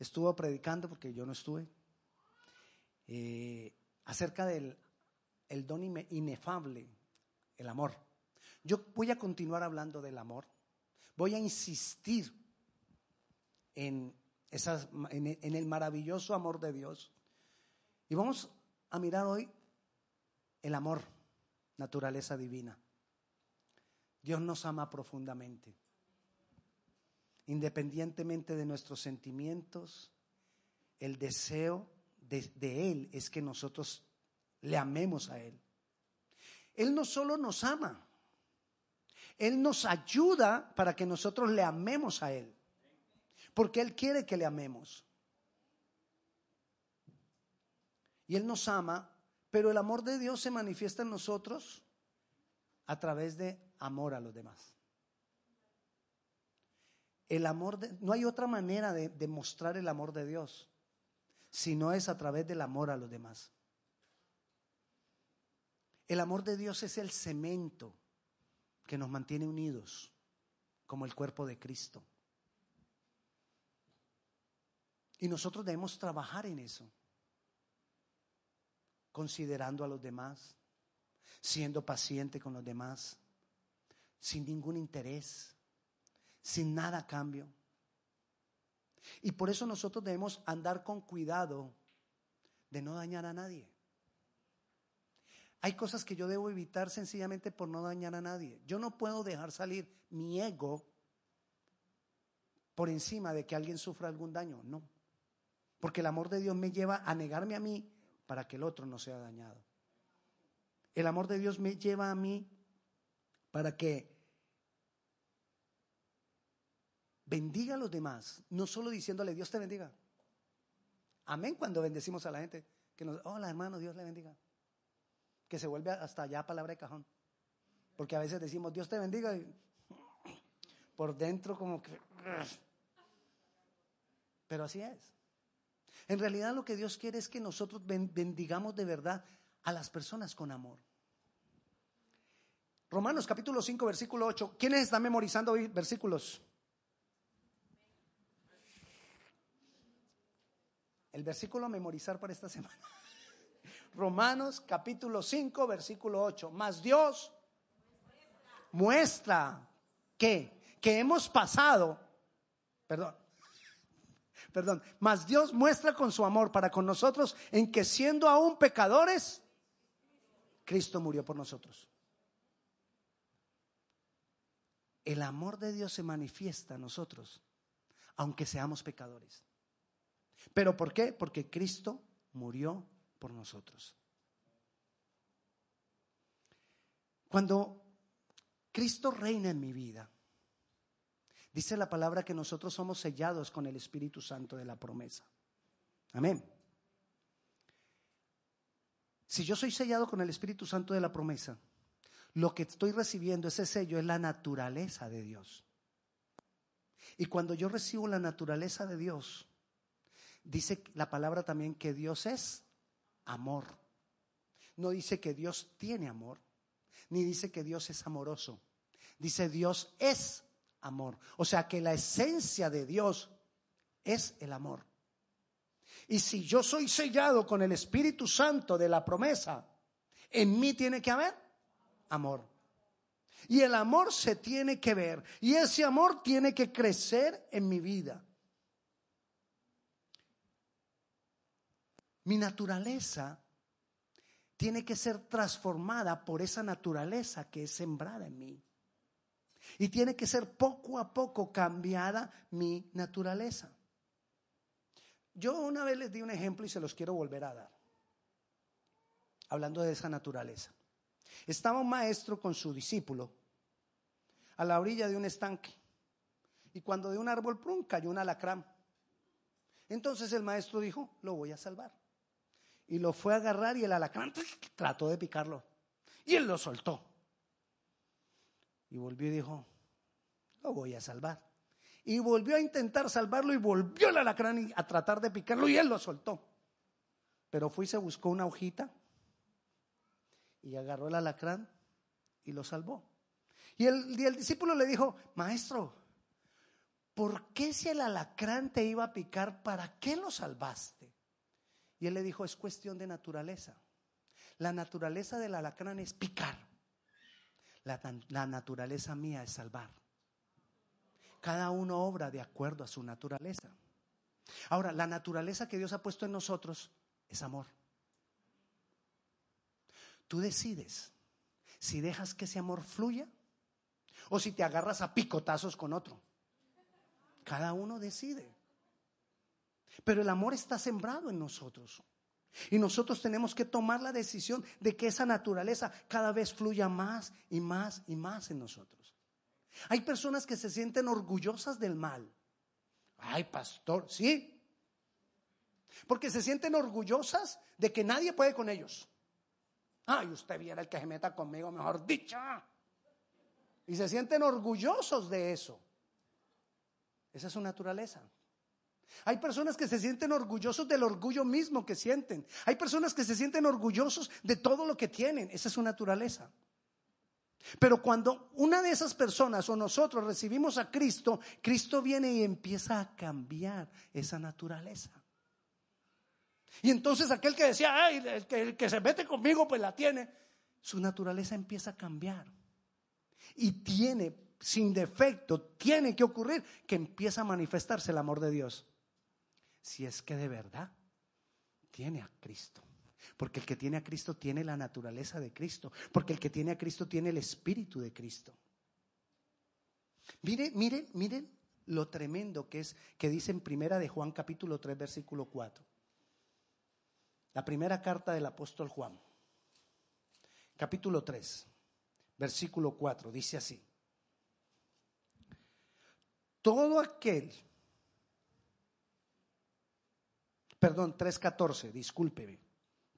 estuvo predicando, porque yo no estuve, eh, acerca del el don inefable, el amor. Yo voy a continuar hablando del amor. Voy a insistir en, en el maravilloso amor de Dios. Y vamos a mirar hoy el amor, naturaleza divina. Dios nos ama profundamente independientemente de nuestros sentimientos, el deseo de, Él es que nosotros le amemos a Él. Él no solo nos ama, Él nos ayuda para que nosotros le amemos a Él, porque Él quiere que le amemos. Y Él nos ama, pero el amor de Dios se manifiesta en nosotros a través de amor a los demás. El amor de, no hay otra manera de demostrar el amor de Dios si no es a través del amor a los demás. El amor de Dios es el cemento que nos mantiene unidos como el cuerpo de Cristo. Y nosotros debemos trabajar en eso, considerando a los demás, siendo paciente con los demás, sin ningún interés, sin nada cambio. Y por eso nosotros debemos andar con cuidado de no dañar a nadie. Hay cosas que yo debo evitar sencillamente por no dañar a nadie. Yo no puedo dejar salir mi ego por encima de que alguien sufra algún daño. No. Porque el amor de Dios me lleva a negarme a mí para que el otro no sea dañado. El amor de Dios me lleva a mí para que bendiga a los demás, no solo diciéndole Dios te bendiga. Amén cuando bendecimos a la gente. Que nos, hola hermano, Dios le bendiga. Que se vuelve hasta allá palabra de cajón. Porque a veces decimos Dios te bendiga y por dentro como que... Pero así es. En realidad lo que Dios quiere es que nosotros bendigamos de verdad a las personas con amor. Romanos capítulo 5, versículo 8. ¿Quiénes están memorizando hoy versículos? El versículo a memorizar para esta semana. Romanos capítulo 5, versículo 8. Más Dios muestra que, que hemos pasado, perdón, perdón, más Dios muestra con su amor para con nosotros en que siendo aún pecadores, Cristo murió por nosotros. El amor de Dios se manifiesta a nosotros, aunque seamos pecadores. ¿Pero por qué? Porque Cristo murió por nosotros. Cuando Cristo reina en mi vida, dice la palabra que nosotros somos sellados con el Espíritu Santo de la promesa. Amén. Si yo soy sellado con el Espíritu Santo de la promesa, lo que estoy recibiendo, ese sello, es la naturaleza de Dios. Y cuando yo recibo la naturaleza de Dios, Dice la palabra también que Dios es amor. No dice que Dios tiene amor, ni dice que Dios es amoroso. Dice Dios es amor. O sea que la esencia de Dios es el amor. Y si yo soy sellado con el Espíritu Santo de la promesa, en mí tiene que haber amor. Y el amor se tiene que ver. Y ese amor tiene que crecer en mi vida. Mi naturaleza tiene que ser transformada por esa naturaleza que es sembrada en mí. Y tiene que ser poco a poco cambiada mi naturaleza. Yo una vez les di un ejemplo y se los quiero volver a dar. Hablando de esa naturaleza. Estaba un maestro con su discípulo a la orilla de un estanque. Y cuando de un árbol prun cayó un alacrán. Entonces el maestro dijo, lo voy a salvar y lo fue a agarrar y el alacrán trató de picarlo. Y él lo soltó. Y volvió y dijo, lo voy a salvar. Y volvió a intentar salvarlo y volvió el alacrán a tratar de picarlo y él lo soltó. Pero fue y se buscó una hojita y agarró el alacrán y lo salvó. Y el, y el discípulo le dijo, maestro, ¿por qué si el alacrán te iba a picar, para qué lo salvaste? Y él le dijo, es cuestión de naturaleza. La naturaleza del alacrán es picar. La, la naturaleza mía es salvar. Cada uno obra de acuerdo a su naturaleza. Ahora, la naturaleza que Dios ha puesto en nosotros es amor. Tú decides si dejas que ese amor fluya o si te agarras a picotazos con otro. Cada uno decide. Pero el amor está sembrado en nosotros. Y nosotros tenemos que tomar la decisión de que esa naturaleza cada vez fluya más y más y más en nosotros. Hay personas que se sienten orgullosas del mal. Ay, pastor, sí. Porque se sienten orgullosas de que nadie puede con ellos. Ay, usted viera el que se meta conmigo, mejor dicho. Y se sienten orgullosos de eso. Esa es su naturaleza. Hay personas que se sienten orgullosos del orgullo mismo que sienten. Hay personas que se sienten orgullosos de todo lo que tienen. Esa es su naturaleza. Pero cuando una de esas personas o nosotros recibimos a Cristo, Cristo viene y empieza a cambiar esa naturaleza. Y entonces aquel que decía, ay, el que, el que se mete conmigo, pues la tiene, su naturaleza empieza a cambiar. Y tiene, sin defecto, tiene que ocurrir que empieza a manifestarse el amor de Dios. Si es que de verdad tiene a Cristo. Porque el que tiene a Cristo tiene la naturaleza de Cristo. Porque el que tiene a Cristo tiene el espíritu de Cristo. Mire, mire, miren lo tremendo que es que dice en primera de Juan capítulo 3 versículo 4. La primera carta del apóstol Juan. Capítulo 3, versículo 4 dice así: Todo aquel Perdón, 3.14, discúlpeme.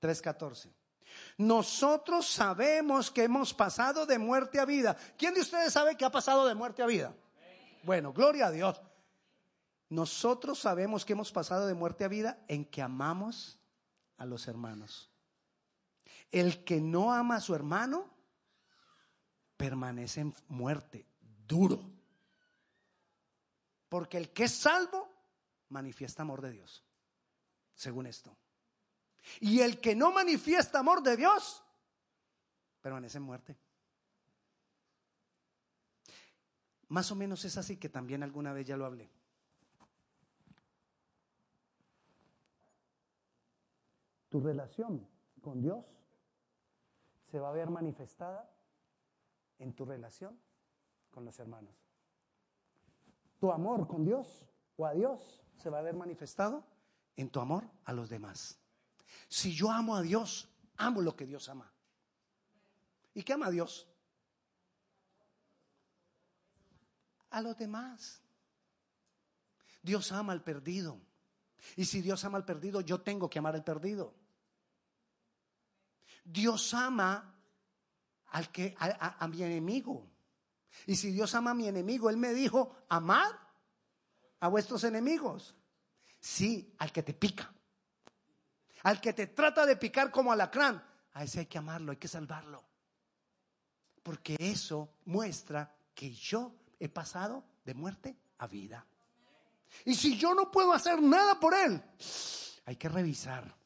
3.14. Nosotros sabemos que hemos pasado de muerte a vida. ¿Quién de ustedes sabe que ha pasado de muerte a vida? Bueno, gloria a Dios. Nosotros sabemos que hemos pasado de muerte a vida en que amamos a los hermanos. El que no ama a su hermano permanece en muerte, duro. Porque el que es salvo manifiesta amor de Dios, según esto. Y el que no manifiesta amor de Dios, permanece en muerte. Más o menos es así que también alguna vez ya lo hablé. Tu relación con Dios se va a ver manifestada en tu relación con los hermanos. Tu amor con Dios o a Dios se va a ver manifestado en tu amor a los demás. Si yo amo a Dios, amo lo que Dios ama. ¿Y qué ama a Dios? A los demás. Dios ama al perdido. Y si Dios ama al perdido, yo tengo que amar al perdido. Dios ama al que a, a, mi enemigo. Y si Dios ama a mi enemigo, él me dijo, amad a vuestros enemigos. Sí, al que te pica. Al que te trata de picar como alacrán, a ese hay que amarlo, hay que salvarlo. Porque eso muestra que yo he pasado de muerte a vida. Y si yo no puedo hacer nada por él, hay que revisar.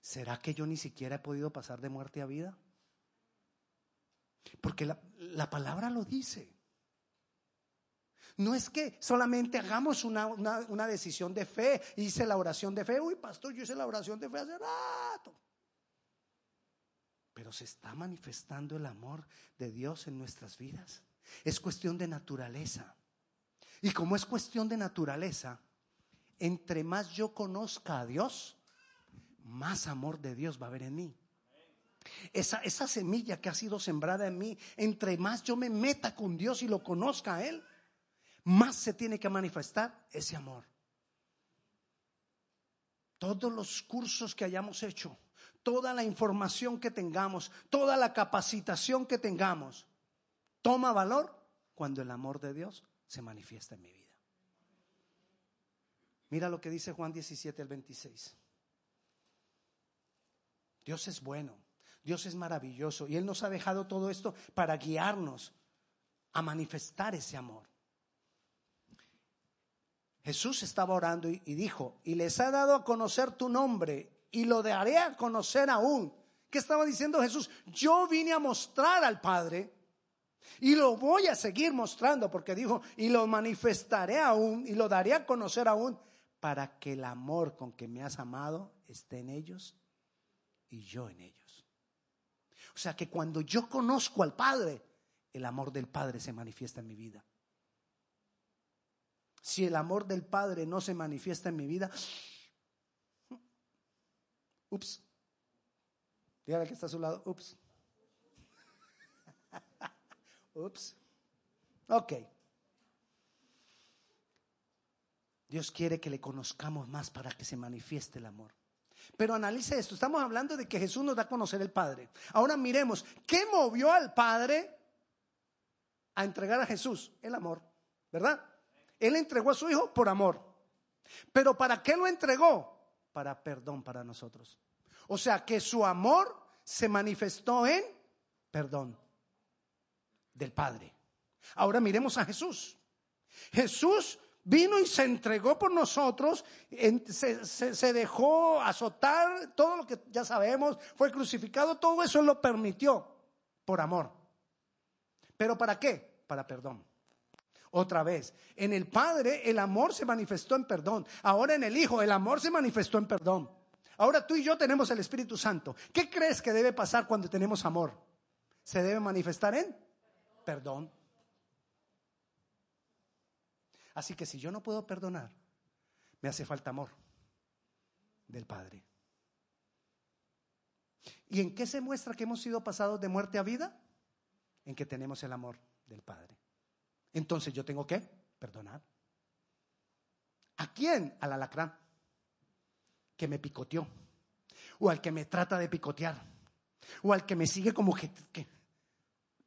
¿Será que yo ni siquiera he podido pasar de muerte a vida? Porque la, la palabra lo dice. No es que solamente hagamos una, una, decisión de fe. Hice la oración de fe. Uy, pastor, yo hice la oración de fe hace rato. Pero se está manifestando el amor de Dios en nuestras vidas. Es cuestión de naturaleza. Y como es cuestión de naturaleza, entre más yo conozca a Dios, más amor de Dios va a haber en mí. Esa, esa semilla que ha sido sembrada en mí, entre más yo me meta con Dios y lo conozca a Él, más se tiene que manifestar ese amor. Todos los cursos que hayamos hecho, toda la información que tengamos, toda la capacitación que tengamos, toma valor cuando el amor de Dios se manifiesta en mi vida. Mira lo que dice Juan 17 al 26. Dios es bueno, Dios es maravilloso y Él nos ha dejado todo esto para guiarnos a manifestar ese amor. Jesús estaba orando y, dijo, y les ha dado a conocer tu nombre y lo daré a conocer aún. ¿Qué estaba diciendo Jesús? Yo vine a mostrar al Padre y lo voy a seguir mostrando porque dijo, y lo manifestaré aún y lo daré a conocer aún para que el amor con que me has amado esté en ellos y yo en ellos. O sea que cuando yo conozco al Padre, el amor del Padre se manifiesta en mi vida. Si el amor del Padre no se manifiesta en mi vida, ups, dígale que está a su lado, ups. Ups. Ok. Dios quiere que le conozcamos más para que se manifieste el amor. Pero analice esto, estamos hablando de que Jesús nos da a conocer el Padre. Ahora miremos, ¿qué movió al Padre a entregar a Jesús? El amor, ¿verdad? Él entregó a su Hijo por amor. Pero ¿para qué lo entregó? Para perdón para nosotros. O sea que su amor se manifestó en perdón del Padre. Ahora miremos a Jesús. Jesús vino y se entregó por nosotros, se, dejó azotar, todo lo que ya sabemos, fue crucificado, todo eso lo permitió por amor. ¿Pero para qué? Para perdón. Otra vez, en el Padre el amor se manifestó en perdón. Ahora en el Hijo el amor se manifestó en perdón. Ahora tú y yo tenemos el Espíritu Santo. ¿Qué crees que debe pasar cuando tenemos amor? Se debe manifestar en perdón. Así que si yo no puedo perdonar, me hace falta amor del Padre. ¿Y en qué se muestra que hemos sido pasados de muerte a vida? En que tenemos el amor del Padre. Entonces yo tengo que perdonar. ¿A quién? Al alacrán que me picoteó. O al que me trata de picotear. O al que me sigue como que,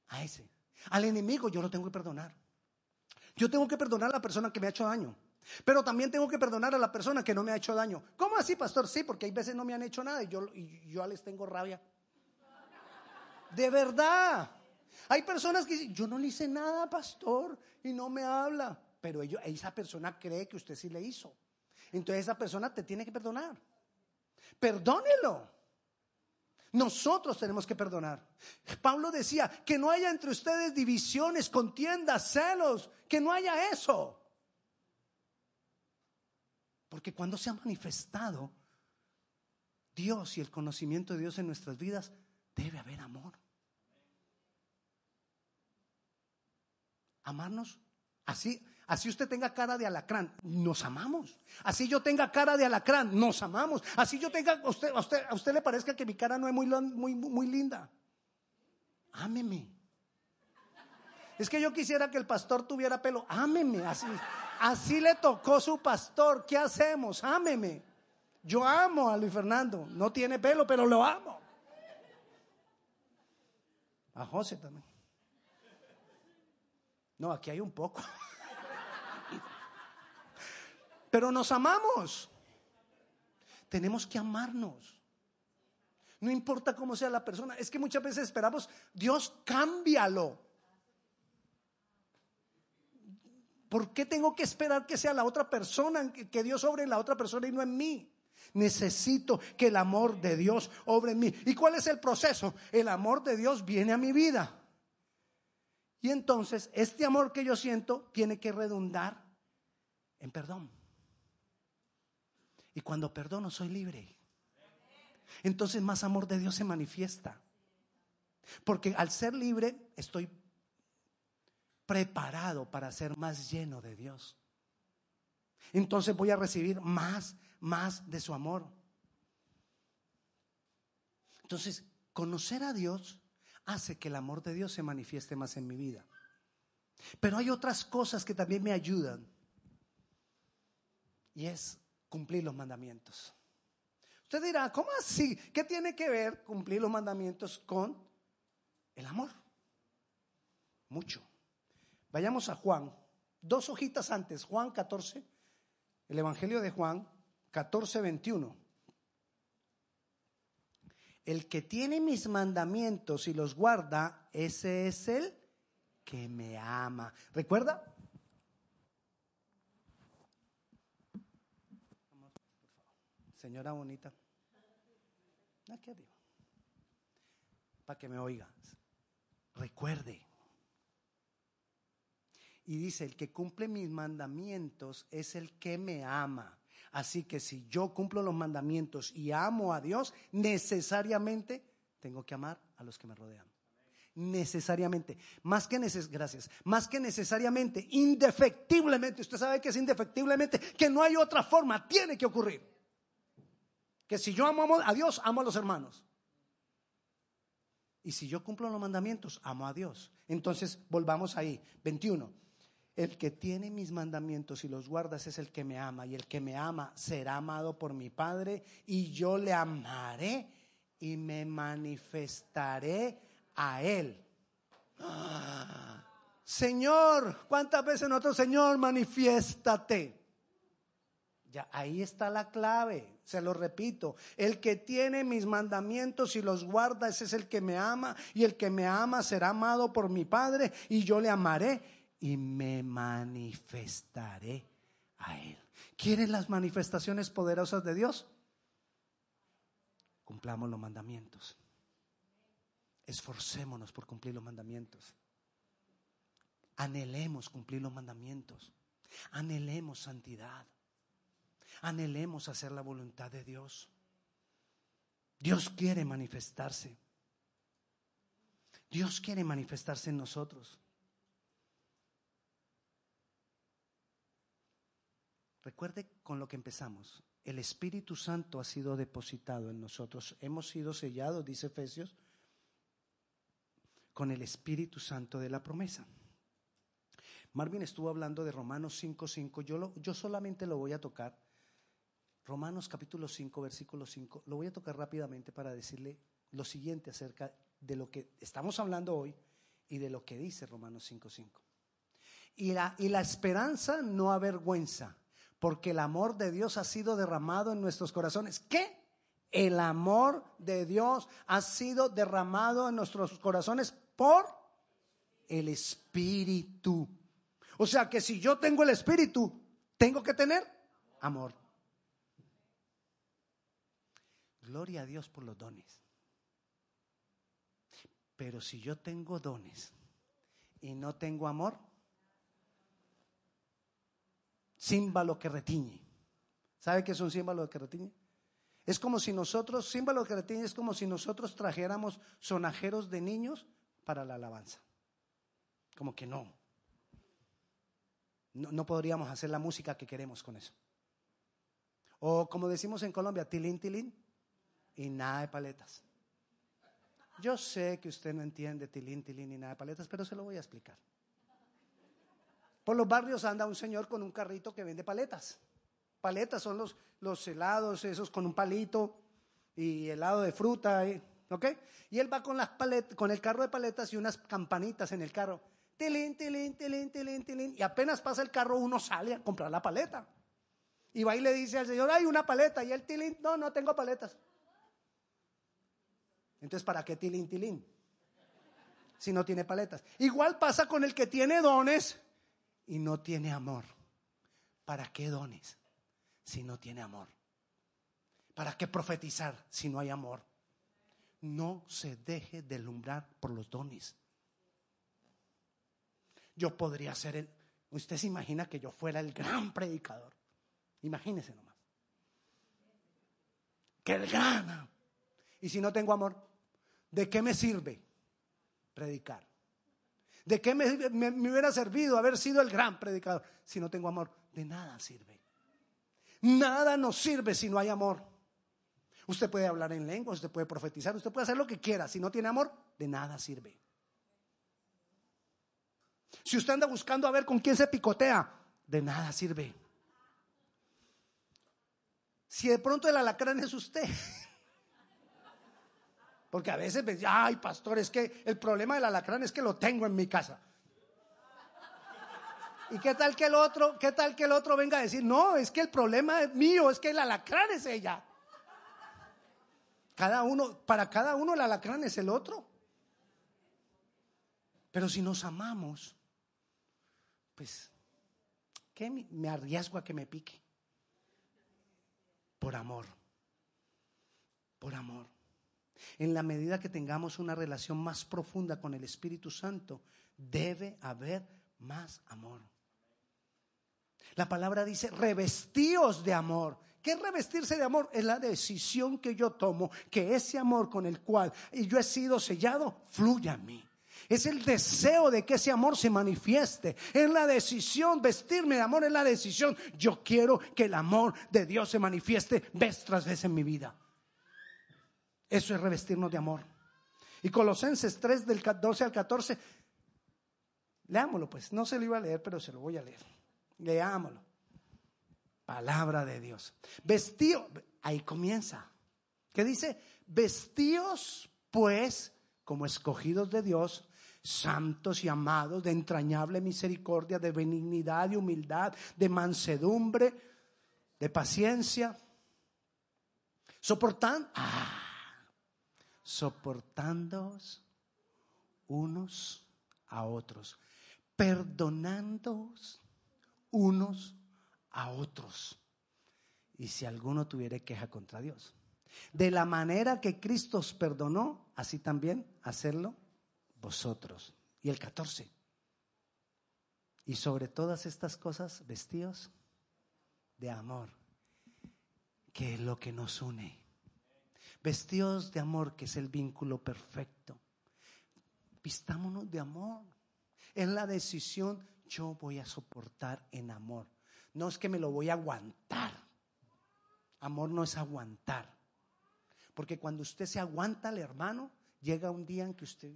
a ese. Al enemigo yo lo tengo que perdonar. Yo tengo que perdonar a la persona que me ha hecho daño. Pero también tengo que perdonar a la persona que no me ha hecho daño. ¿Cómo así, pastor? Sí, porque hay veces no me han hecho nada y yo, y yo les tengo rabia. De verdad. Hay personas que dicen, yo no le hice nada, pastor, y no me habla. Pero esa persona cree que usted sí le hizo. Entonces esa persona te tiene que perdonar. Perdónelo. Nosotros tenemos que perdonar. Pablo decía, que no haya entre ustedes divisiones, contiendas, celos, que no haya eso. Porque cuando se ha manifestado Dios y el conocimiento de Dios en nuestras vidas, debe haber amor. Amarnos así, Así usted tenga cara de alacrán, nos amamos. Así yo tenga cara de alacrán, nos amamos. Así yo tenga, a usted, a usted, a usted le parezca que mi cara no es muy, muy, linda. Ámeme. Es que yo quisiera que el pastor tuviera pelo. Ámeme. Así, así le tocó su pastor. ¿Qué hacemos? Ámeme. Yo amo a Luis Fernando. No tiene pelo, pero lo amo. A José también. No, aquí hay un poco. Pero nos amamos. Tenemos que amarnos. No importa cómo sea la persona. Es que muchas veces esperamos, Dios, cámbialo. ¿Por qué tengo que esperar que sea la otra persona, que Dios obre en la otra persona y no en mí? Necesito que el amor de Dios obre en mí. ¿Y cuál es el proceso? El amor de Dios viene a mi vida. Y entonces este amor que yo siento tiene que redundar en perdón. Y cuando perdono soy libre. Entonces más amor de Dios se manifiesta. Porque al ser libre estoy preparado para ser más lleno de Dios. Entonces voy a recibir más, más de su amor. Entonces, conocer a Dios hace que el amor de Dios se manifieste más en mi vida. Pero hay otras cosas que también me ayudan. Y es cumplir los mandamientos. Usted dirá, ¿cómo así? ¿Qué tiene que ver cumplir los mandamientos con el amor? Mucho. Vayamos a Juan, dos hojitas antes, Juan 14, el Evangelio de Juan 14, 21. El que tiene mis mandamientos y los guarda, ese es el que me ama. ¿Recuerda? Señora bonita. Aquí arriba. Para que me oiga. Recuerde. Y dice, el que cumple mis mandamientos es el que me ama. Así que si yo cumplo los mandamientos y amo a Dios, necesariamente tengo que amar a los que me rodean. Necesariamente, más que neces gracias, más que necesariamente, indefectiblemente, usted sabe que es indefectiblemente, que no hay otra forma, tiene que ocurrir. Que si yo amo a Dios, amo a los hermanos. Y si yo cumplo los mandamientos, amo a Dios. Entonces, volvamos ahí, 21. El que tiene mis mandamientos y los guardas es el que me ama, y el que me ama será amado por mi Padre, y yo le amaré y me manifestaré a él. Señor, ¿cuántas veces nosotros, Señor, manifiéstate? Ya, ahí está la clave, se lo repito. El que tiene mis mandamientos y los guarda, ese es el que me ama, y el que me ama será amado por mi Padre, y yo le amaré y me manifestaré a Él. ¿Quieren las manifestaciones poderosas de Dios? Cumplamos los mandamientos. Esforcémonos por cumplir los mandamientos. Anhelemos cumplir los mandamientos. Anhelemos santidad. Anhelemos hacer la voluntad de Dios. Dios quiere manifestarse. Dios quiere manifestarse en nosotros. Recuerde con lo que empezamos. El Espíritu Santo ha sido depositado en nosotros. Hemos sido sellados, dice Efesios, con el Espíritu Santo de la promesa. Marvin estuvo hablando de Romanos 5.5. Yo, yo solamente lo voy a tocar. Romanos capítulo 5, versículo 5. Lo voy a tocar rápidamente para decirle lo siguiente acerca de lo que estamos hablando hoy y de lo que dice Romanos 5.5. Y la, y la esperanza no avergüenza porque el amor de Dios ha sido derramado en nuestros corazones. ¿Qué? El amor de Dios ha sido derramado en nuestros corazones por el Espíritu. O sea que si yo tengo el Espíritu, tengo que tener amor. Gloria a Dios por los dones. Pero si yo tengo dones y no tengo amor, símbolo que retiñe. ¿Sabe qué es un símbolo que retiñe? Es como si nosotros, símbolo que retiñe es como si nosotros trajéramos sonajeros de niños para la alabanza. Como que no. No, no podríamos hacer la música que queremos con eso. O como decimos en Colombia, tilín, tilín y nada de paletas. Yo sé que usted no entiende tilín, tilín y nada de paletas, pero se lo voy a explicar. Por los barrios anda un señor con un carrito que vende paletas. Paletas son los, los helados, esos con un palito y helado de fruta, ¿ok? Y él va con, las paletas, con el carro de paletas y unas campanitas en el carro. Tilín, tilín, tilín, tilín, tilín. Y apenas pasa el carro, uno sale a comprar la paleta. Y va y le dice al señor, hay una paleta. Y el tilín, no, no tengo paletas. Entonces, ¿para qué tilín, tilín? Si no tiene paletas. Igual pasa con el que tiene dones y no tiene amor, ¿para qué dones si no tiene amor? ¿Para qué profetizar si no hay amor? No se deje deslumbrar por los dones. Yo podría ser el... Usted se imagina que yo fuera el gran predicador. Imagínese nomás. Que el gran. Y si no tengo amor, ¿de qué me sirve predicar? ¿De qué me, hubiera servido haber sido el gran predicador si no tengo amor? De nada sirve. Nada nos sirve si no hay amor. Usted puede hablar en lengua, usted puede profetizar, usted puede hacer lo que quiera. Si no tiene amor, de nada sirve. Si usted anda buscando a ver con quién se picotea, de nada sirve. Si de pronto el alacrán es usted, porque a veces me ay pastor, es que el problema del alacrán es que lo tengo en mi casa. ¿Y qué tal que el otro, qué tal que el otro venga a decir, no, es que el problema es mío, es que el alacrán es ella? Cada uno, para cada uno el alacrán es el otro. Pero si nos amamos, pues, ¿qué me arriesgo a que me pique? Por amor. por amor. En la medida que tengamos una relación más profunda con el Espíritu Santo, debe haber más amor. La palabra dice, revestíos de amor. ¿Qué es revestirse de amor? Es la decisión que yo tomo, que ese amor con el cual yo he sido sellado, fluya a mí. Es el deseo de que ese amor se manifieste. Es la decisión, vestirme de amor es la decisión. Yo quiero que el amor de Dios se manifieste vez tras vez en mi vida. Eso es revestirnos de amor. Y Colosenses 3 del 12 al 14, leámoslo pues, no se lo iba a leer, pero se lo voy a leer. Leámoslo. Palabra de Dios. Vestíos, ahí comienza. ¿Qué dice? Vestíos pues como escogidos de Dios, santos y amados, de entrañable misericordia, de benignidad, de humildad, de mansedumbre, de paciencia, soportando, ah, soportándoos unos a otros, perdonándoos unos a otros. Y si alguno tuviera queja contra Dios. De la manera que Cristo os perdonó, así también hacerlo vosotros. Y el 14. Y sobre todas estas cosas, vestidos de amor, que es lo que nos une. Vestidos de amor, que es el vínculo perfecto. Vistámonos de amor. En la decisión, yo voy a soportar en amor. No es que me lo voy a aguantar. Amor no es aguantar. Porque cuando usted se aguanta al hermano, llega un día en que usted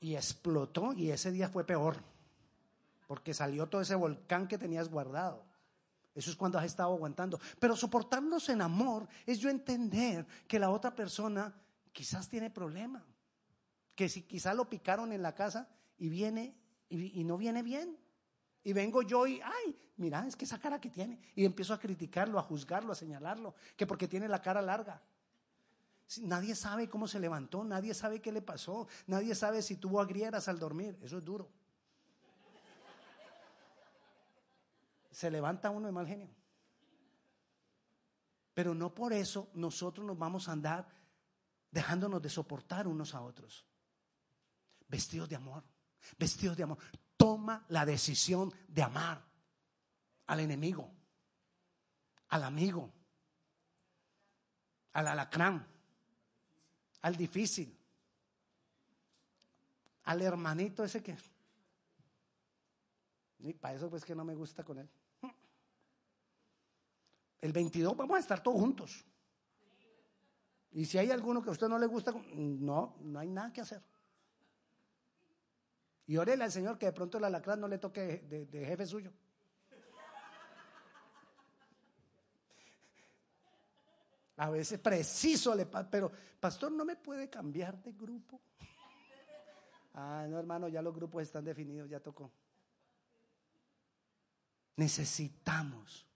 y explotó y ese día fue peor. Porque salió todo ese volcán que tenías guardado. Eso es cuando has estado aguantando. Pero soportarnos en amor es yo entender que la otra persona quizás tiene problema. Que si quizás lo picaron en la casa y viene y, no viene bien. Y vengo yo y, ay, mira, es que esa cara que tiene. Y empiezo a criticarlo, a juzgarlo, a señalarlo. Que porque tiene la cara larga. Nadie sabe cómo se levantó, nadie sabe qué le pasó, nadie sabe si tuvo agrieras al dormir. Eso es duro. Se levanta uno de mal genio. Pero no por eso nosotros nos vamos a andar dejándonos de soportar unos a otros. Vestidos de amor, vestidos de amor. Toma la decisión de amar al enemigo, al amigo, al alacrán, al difícil, al hermanito ese que... Y para eso pues que no me gusta con él. El 22 vamos a estar todos juntos. Y si hay alguno que a usted no le gusta, no, no hay nada que hacer. Y órele al Señor que de pronto el alacrán no le toque de, jefe suyo. A veces preciso le pero pastor no me puede cambiar de grupo. Ah, no, hermano, ya los grupos están definidos, ya tocó. Necesitamos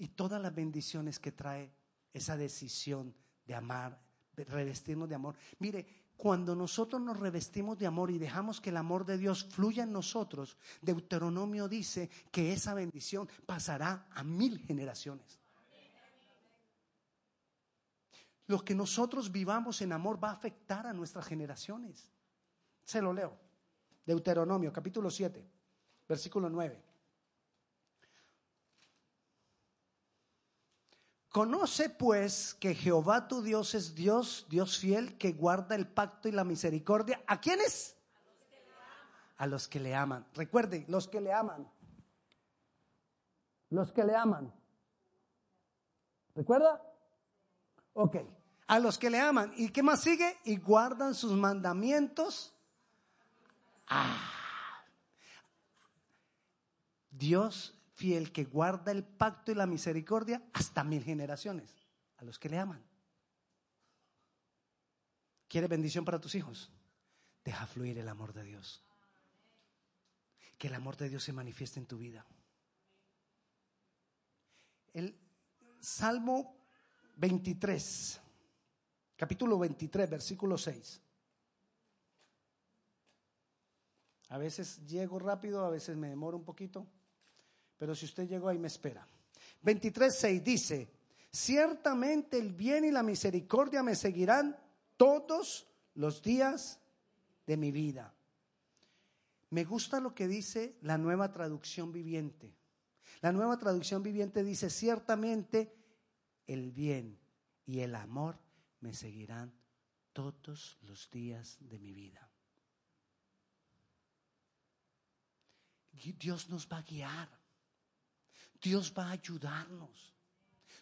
y todas las bendiciones que trae esa decisión de amar, de revestirnos de amor. Mire, cuando nosotros nos revestimos de amor y dejamos que el amor de Dios fluya en nosotros, Deuteronomio dice que esa bendición pasará a mil generaciones. Lo que nosotros vivamos en amor va a afectar a nuestras generaciones. Se lo leo. Deuteronomio capítulo 7, versículo 9. Conoce pues que Jehová tu Dios es Dios, Dios fiel, que guarda el pacto y la misericordia. ¿A quiénes? A los que le aman. Recuerden, los que le aman. Los que le aman. ¿Recuerda? Ok. A los que le aman. ¿Y qué más sigue? Y guardan sus mandamientos. Ah. Dios fiel que guarda el pacto y la misericordia hasta mil generaciones, a los que le aman. ¿Quieres bendición para tus hijos? Deja fluir el amor de Dios. Que el amor de Dios se manifieste en tu vida. El Salmo 23, capítulo 23, versículo 6. A veces llego rápido, a veces me demoro un poquito. Pero si usted llegó ahí, me espera. 23.6 dice, Ciertamente el bien y la misericordia me seguirán todos los días de mi vida. Me gusta lo que dice la nueva traducción viviente. La nueva traducción viviente dice, ciertamente el bien y el amor me seguirán todos los días de mi vida. Dios nos va a guiar. Dios va a ayudarnos.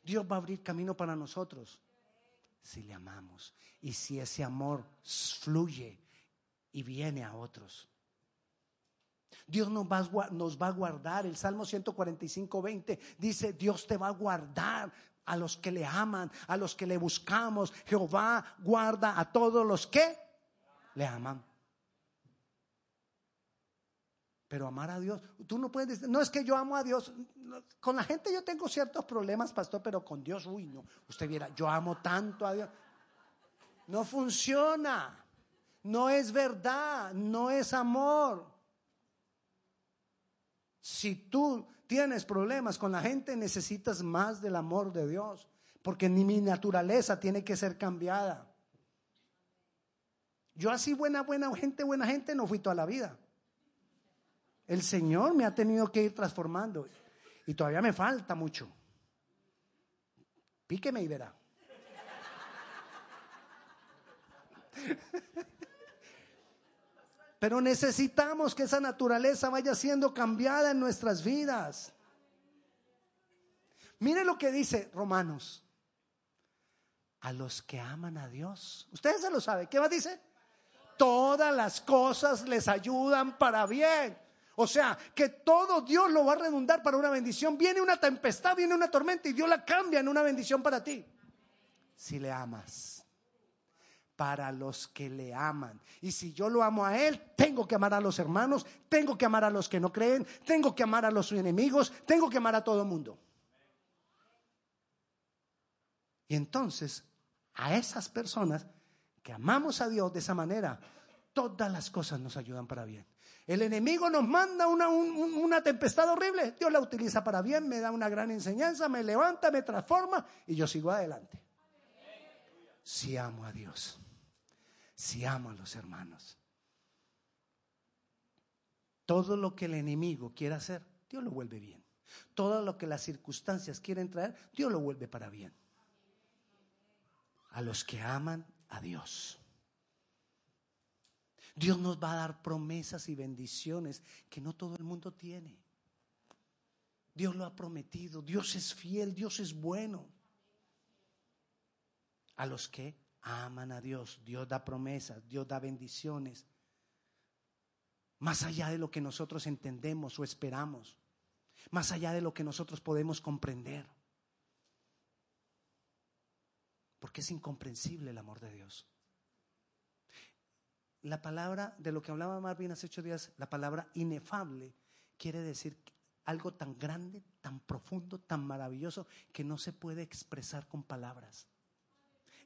Dios va a abrir camino para nosotros si le amamos y si ese amor fluye y viene a otros. Dios nos va, a, nos va a guardar. El Salmo 145, 20 dice, Dios te va a guardar a los que le aman, a los que le buscamos. Jehová guarda a todos los que le aman. Pero amar a Dios, tú no puedes decir, no es que yo amo a Dios. Con la gente yo tengo ciertos problemas, pastor, pero con Dios, uy, no. Usted viera, yo amo tanto a Dios. No funciona. No es verdad, no es amor. Si tú tienes problemas con la gente, necesitas más del amor de Dios, porque ni mi naturaleza tiene que ser cambiada. Yo así buena, buena gente, buena gente no fui toda la vida. El Señor me ha tenido que ir transformando y todavía me falta mucho. Píqueme y verá. Pero necesitamos que esa naturaleza vaya siendo cambiada en nuestras vidas. Mire lo que dice Romanos. A los que aman a Dios. Ustedes se lo saben. ¿Qué va dice? Todas las cosas les ayudan para bien o sea, que todo Dios lo va a redundar para una bendición. Viene una tempestad, viene una tormenta y Dios la cambia en una bendición para ti. Si le amas. Para los que le aman. Y si yo lo amo a Él, tengo que amar a los hermanos, tengo que amar a los que no creen, tengo que amar a los enemigos, tengo que amar a todo el mundo. Y entonces, a esas personas que amamos a Dios de esa manera, todas las cosas nos ayudan para bien. El enemigo nos manda una, tempestad horrible. Dios la utiliza para bien, me da una gran enseñanza, me levanta, me transforma y yo sigo adelante. Si amo a Dios, si amo a los hermanos. Todo lo que el enemigo quiera hacer, Dios lo vuelve bien. Todo lo que las circunstancias quieren traer, Dios lo vuelve para bien. A los que aman a Dios. Dios nos va a dar promesas y bendiciones que no todo el mundo tiene. Dios lo ha prometido, Dios es fiel, Dios es bueno. A los que aman a Dios, Dios da promesas, Dios da bendiciones, más allá de lo que nosotros entendemos o esperamos, más allá de lo que nosotros podemos comprender. Porque es incomprensible el amor de Dios la palabra de lo que hablaba Marvin hace ocho días, la palabra inefable, quiere decir algo tan grande, tan profundo, tan maravilloso, que no se puede expresar con palabras.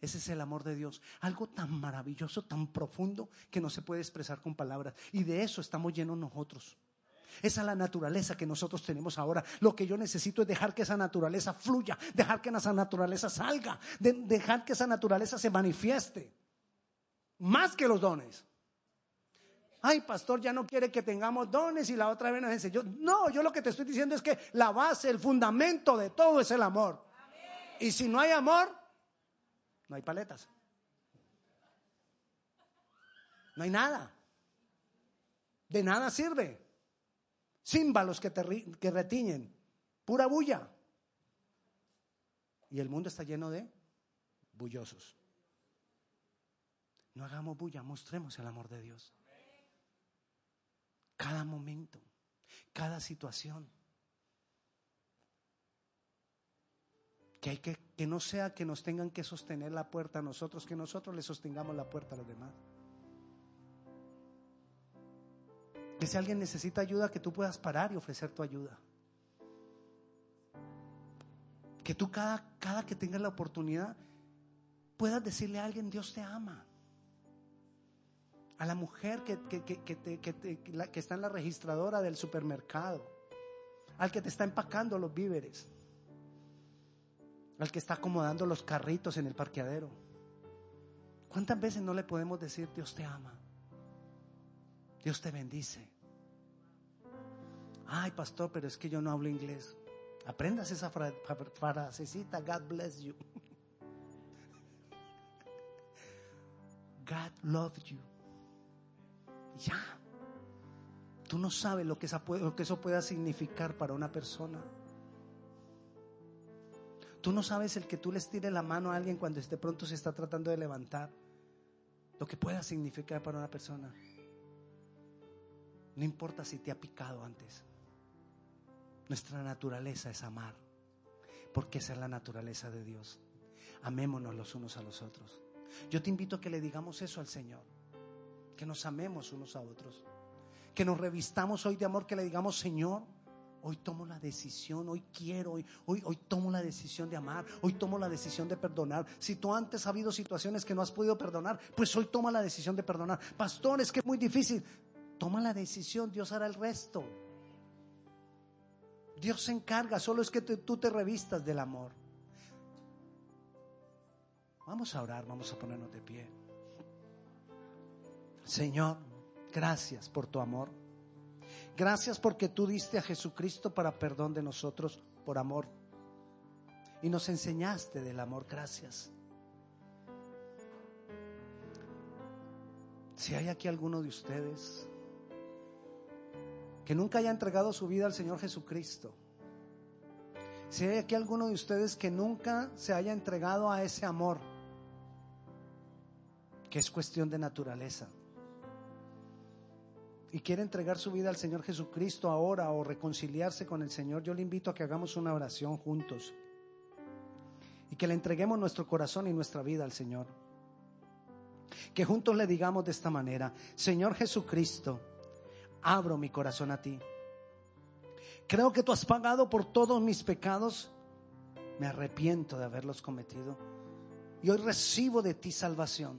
Ese es el amor de Dios. Algo tan maravilloso, tan profundo, que no se puede expresar con palabras. Y de eso estamos llenos nosotros. Esa es la naturaleza que nosotros tenemos ahora. Lo que yo necesito es dejar que esa naturaleza fluya, dejar que esa naturaleza salga, dejar que esa naturaleza se manifieste más que los dones. Ay, pastor, ya no quiere que tengamos dones y la otra vez nos enseñó. No, yo lo que te estoy diciendo es que la base, el fundamento de todo es el amor. Y si no hay amor, no hay paletas. No hay nada. De nada sirve. Címbalos que, te, que retiñen. Pura bulla. Y el mundo está lleno de bullosos. No hagamos bulla, mostremos el amor de Dios. Cada momento, cada situación. Que, hay que, que no sea que nos tengan que sostener la puerta a nosotros, que nosotros le sostengamos la puerta a los demás. Que si alguien necesita ayuda, que tú puedas parar y ofrecer tu ayuda. Que tú cada, cada que tengas la oportunidad puedas decirle a alguien, Dios te ama a la mujer que, que, está en la registradora del supermercado, al que te está empacando los víveres, al que está acomodando los carritos en el parqueadero. ¿Cuántas veces no le podemos decir, Dios te ama? Dios te bendice. Ay, pastor, pero es que yo no hablo inglés. Aprendas esa frasecita, God bless you. God loves you. Ya. Tú no sabes lo que, eso pueda significar para una persona. Tú no sabes el que tú les tires la mano a alguien cuando de pronto se está tratando de levantar. Lo que pueda significar para una persona. No importa si te ha picado antes. Nuestra naturaleza es amar, porque esa es la naturaleza de Dios. Amémonos los unos a los otros. Yo te invito a que le digamos eso al Señor, que nos amemos unos a otros, que nos revistamos hoy de amor, que le digamos, Señor, hoy tomo la decisión, hoy quiero, hoy, hoy, tomo la decisión de amar, hoy tomo la decisión de perdonar. Si tú antes has habido situaciones que no has podido perdonar, pues hoy toma la decisión de perdonar. Pastor, es que es muy difícil. Toma la decisión, Dios hará el resto. Dios se encarga, solo es que tú te revistas del amor. Vamos a orar, vamos a ponernos de pie. Señor, gracias por tu amor. Gracias porque tú diste a Jesucristo para perdón de nosotros por amor. Y nos enseñaste del amor. Gracias. Si hay aquí alguno de ustedes que nunca haya entregado su vida al Señor Jesucristo. Si hay aquí alguno de ustedes que nunca se haya entregado a ese amor, que es cuestión de naturaleza, y quiere entregar su vida al Señor Jesucristo ahora o reconciliarse con el Señor, yo le invito a que hagamos una oración juntos y que le entreguemos nuestro corazón y nuestra vida al Señor. Que juntos le digamos de esta manera, Señor Jesucristo, abro mi corazón a ti. Creo que tú has pagado por todos mis pecados. Me arrepiento de haberlos cometido. Y hoy recibo de ti salvación.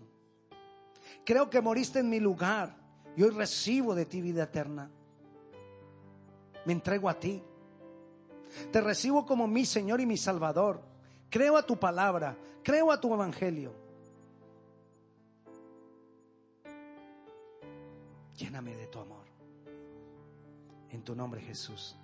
Creo que moriste en mi lugar. Y hoy recibo de ti vida eterna. Me entrego a ti. Te recibo como mi Señor y mi Salvador. Creo a tu palabra. Creo a tu evangelio. Lléname de tu amor. En tu nombre Jesús.